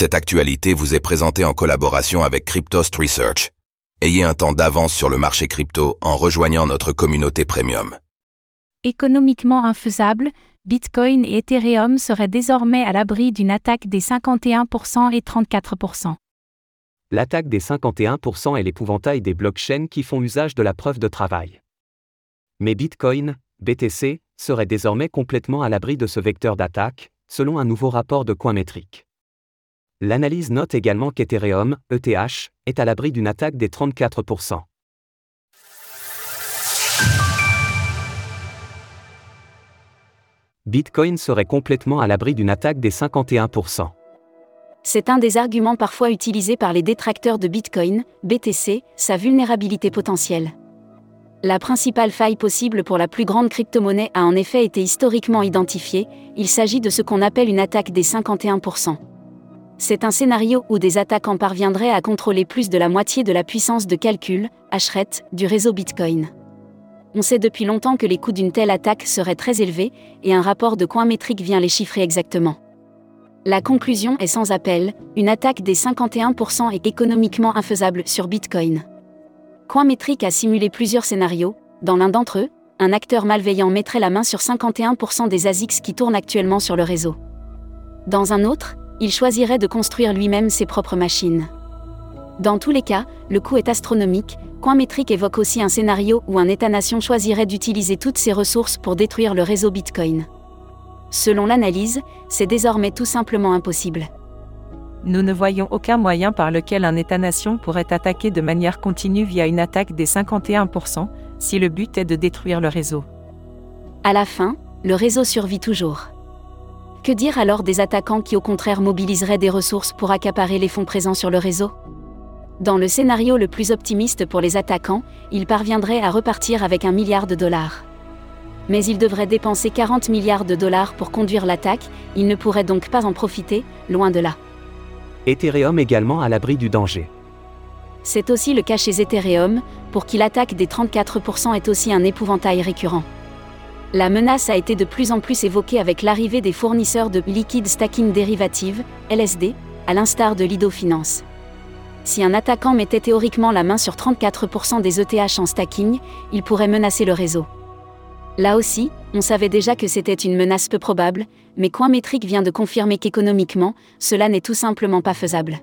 Cette actualité vous est présentée en collaboration avec Cryptost Research. Ayez un temps d'avance sur le marché crypto en rejoignant notre communauté premium. Économiquement infaisable, Bitcoin et Ethereum seraient désormais à l'abri d'une attaque des 51% et 34%. L'attaque des 51% est l'épouvantail des blockchains qui font usage de la preuve de travail. Mais Bitcoin, BTC, serait désormais complètement à l'abri de ce vecteur d'attaque, selon un nouveau rapport de Coinmetric. L'analyse note également qu'Ethereum, ETH, est à l'abri d'une attaque des 34%. Bitcoin serait complètement à l'abri d'une attaque des 51%. C'est un des arguments parfois utilisés par les détracteurs de Bitcoin, BTC, sa vulnérabilité potentielle. La principale faille possible pour la plus grande crypto-monnaie a en effet été historiquement identifiée, il s'agit de ce qu'on appelle une attaque des 51%. C'est un scénario où des attaquants parviendraient à contrôler plus de la moitié de la puissance de calcul, hash du réseau Bitcoin. On sait depuis longtemps que les coûts d'une telle attaque seraient très élevés, et un rapport de Coinmetric vient les chiffrer exactement. La conclusion est sans appel, une attaque des 51% est économiquement infaisable sur Bitcoin. Coinmetric a simulé plusieurs scénarios, dans l'un d'entre eux, un acteur malveillant mettrait la main sur 51% des ASICs qui tournent actuellement sur le réseau. Dans un autre, il choisirait de construire lui-même ses propres machines. Dans tous les cas, le coût est astronomique. Coinmetric évoque aussi un scénario où un État-nation choisirait d'utiliser toutes ses ressources pour détruire le réseau Bitcoin. Selon l'analyse, c'est désormais tout simplement impossible. Nous ne voyons aucun moyen par lequel un État-nation pourrait attaquer de manière continue via une attaque des 51%, si le but est de détruire le réseau. À la fin, le réseau survit toujours. Que dire alors des attaquants qui au contraire mobiliseraient des ressources pour accaparer les fonds présents sur le réseau? Dans le scénario le plus optimiste pour les attaquants, ils parviendraient à repartir avec un milliard de dollars. Mais ils devraient dépenser 40 milliards de dollars pour conduire l'attaque, ils ne pourraient donc pas en profiter, loin de là. Ethereum également à l'abri du danger. C'est aussi le cas chez Ethereum, pour qui l'attaque des 34% est aussi un épouvantail récurrent. La menace a été de plus en plus évoquée avec l'arrivée des fournisseurs de Liquid Stacking Derivative, LSD, à l'instar de Lido Finance. Si un attaquant mettait théoriquement la main sur 34% des ETH en stacking, il pourrait menacer le réseau. Là aussi, on savait déjà que c'était une menace peu probable, mais Coinmetric vient de confirmer qu'économiquement, cela n'est tout simplement pas faisable.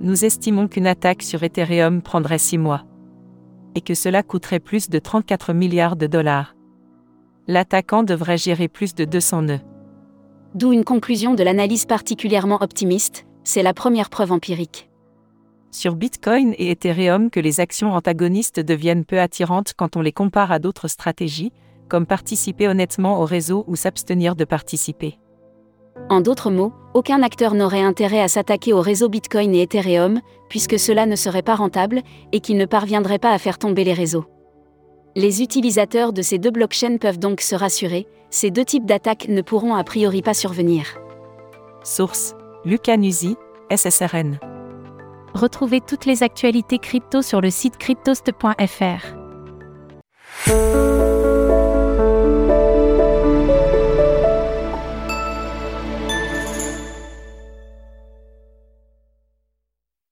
Nous estimons qu'une attaque sur Ethereum prendrait 6 mois. Et que cela coûterait plus de 34 milliards de dollars l'attaquant devrait gérer plus de 200 nœuds. D'où une conclusion de l'analyse particulièrement optimiste, c'est la première preuve empirique. Sur Bitcoin et Ethereum que les actions antagonistes deviennent peu attirantes quand on les compare à d'autres stratégies, comme participer honnêtement au réseau ou s'abstenir de participer. En d'autres mots, aucun acteur n'aurait intérêt à s'attaquer au réseau Bitcoin et Ethereum, puisque cela ne serait pas rentable, et qu'il ne parviendrait pas à faire tomber les réseaux. Les utilisateurs de ces deux blockchains peuvent donc se rassurer, ces deux types d'attaques ne pourront a priori pas survenir. Source Lucas SSRN. Retrouvez toutes les actualités crypto sur le site cryptost.fr.